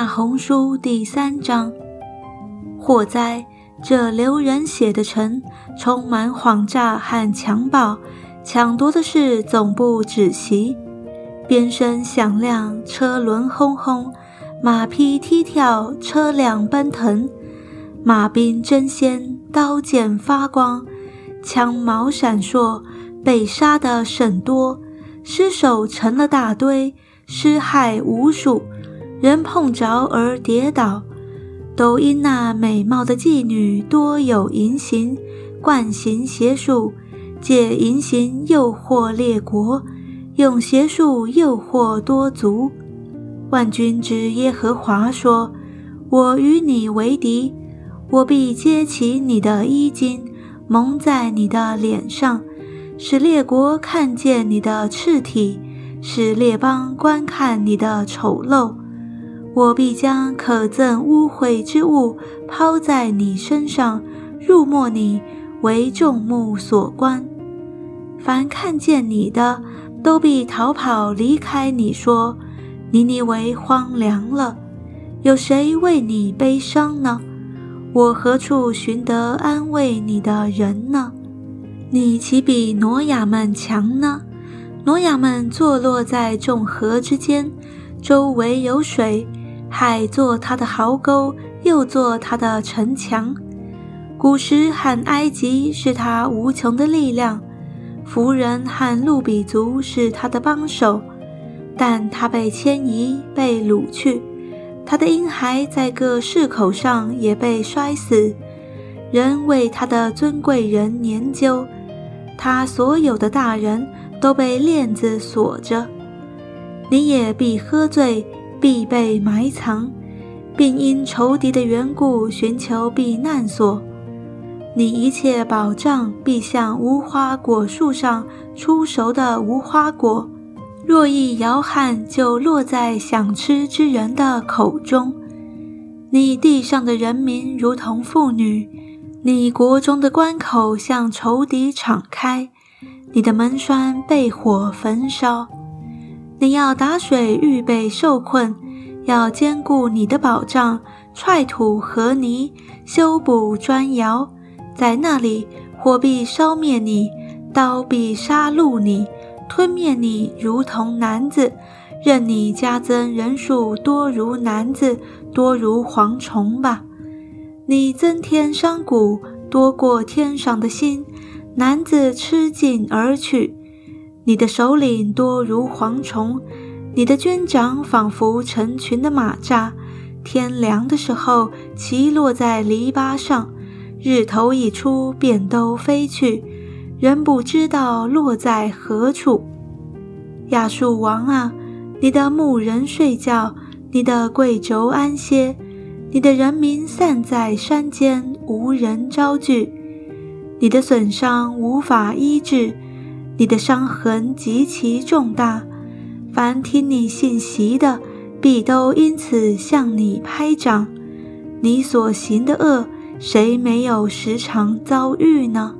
大红书第三章。火灾！这流人血的城，充满谎诈和强暴，抢夺的事总不止息。鞭声响亮，车轮轰轰，马匹踢跳，车辆奔腾，马兵争先，刀剑发光，枪矛闪烁，被杀的甚多，尸首成了大堆，尸骸无数，人碰着而跌倒。都因那美貌的妓女多有淫行，惯行邪术，借淫行诱惑列国，用邪术诱惑多族。万军之耶和华说：“我与你为敌，我必揭起你的衣襟，蒙在你的脸上，使列国看见你的赤体，使列邦观看你的丑陋。”我必将可憎污秽之物抛在你身上，入没你，为众目所观。凡看见你的，都必逃跑离开你，说：“尼尼为荒凉了，有谁为你悲伤呢？我何处寻得安慰你的人呢？你岂比挪亚们强呢？挪亚们坐落在众河之间，周围有水。”海做他的壕沟，又做他的城墙。古时和埃及是他无穷的力量，弗人和路比族是他的帮手。但他被迁移，被掳去，他的婴孩在各市口上也被摔死。人为他的尊贵人研究，他所有的大人都被链子锁着。你也必喝醉。必被埋藏，并因仇敌的缘故寻求避难所。你一切保障必像无花果树上出熟的无花果，若一摇撼，就落在想吃之人的口中。你地上的人民如同妇女，你国中的关口向仇敌敞开，你的门栓被火焚烧。你要打水预备受困，要兼顾你的保障，踹土和泥，修补砖窑，在那里火必烧灭你，刀必杀戮你，吞灭你，如同男子，任你加增人数多如男子，多如蝗虫吧。你增添商贾多过天上的星，男子吃尽而去。你的首领多如蝗虫，你的军长仿佛成群的马扎。天凉的时候，骑落在篱笆上；日头一出，便都飞去，人不知道落在何处。亚述王啊，你的牧人睡觉，你的贵胄安歇，你的人民散在山间，无人招聚，你的损伤无法医治。你的伤痕极其重大，凡听你信息的，必都因此向你拍掌。你所行的恶，谁没有时常遭遇呢？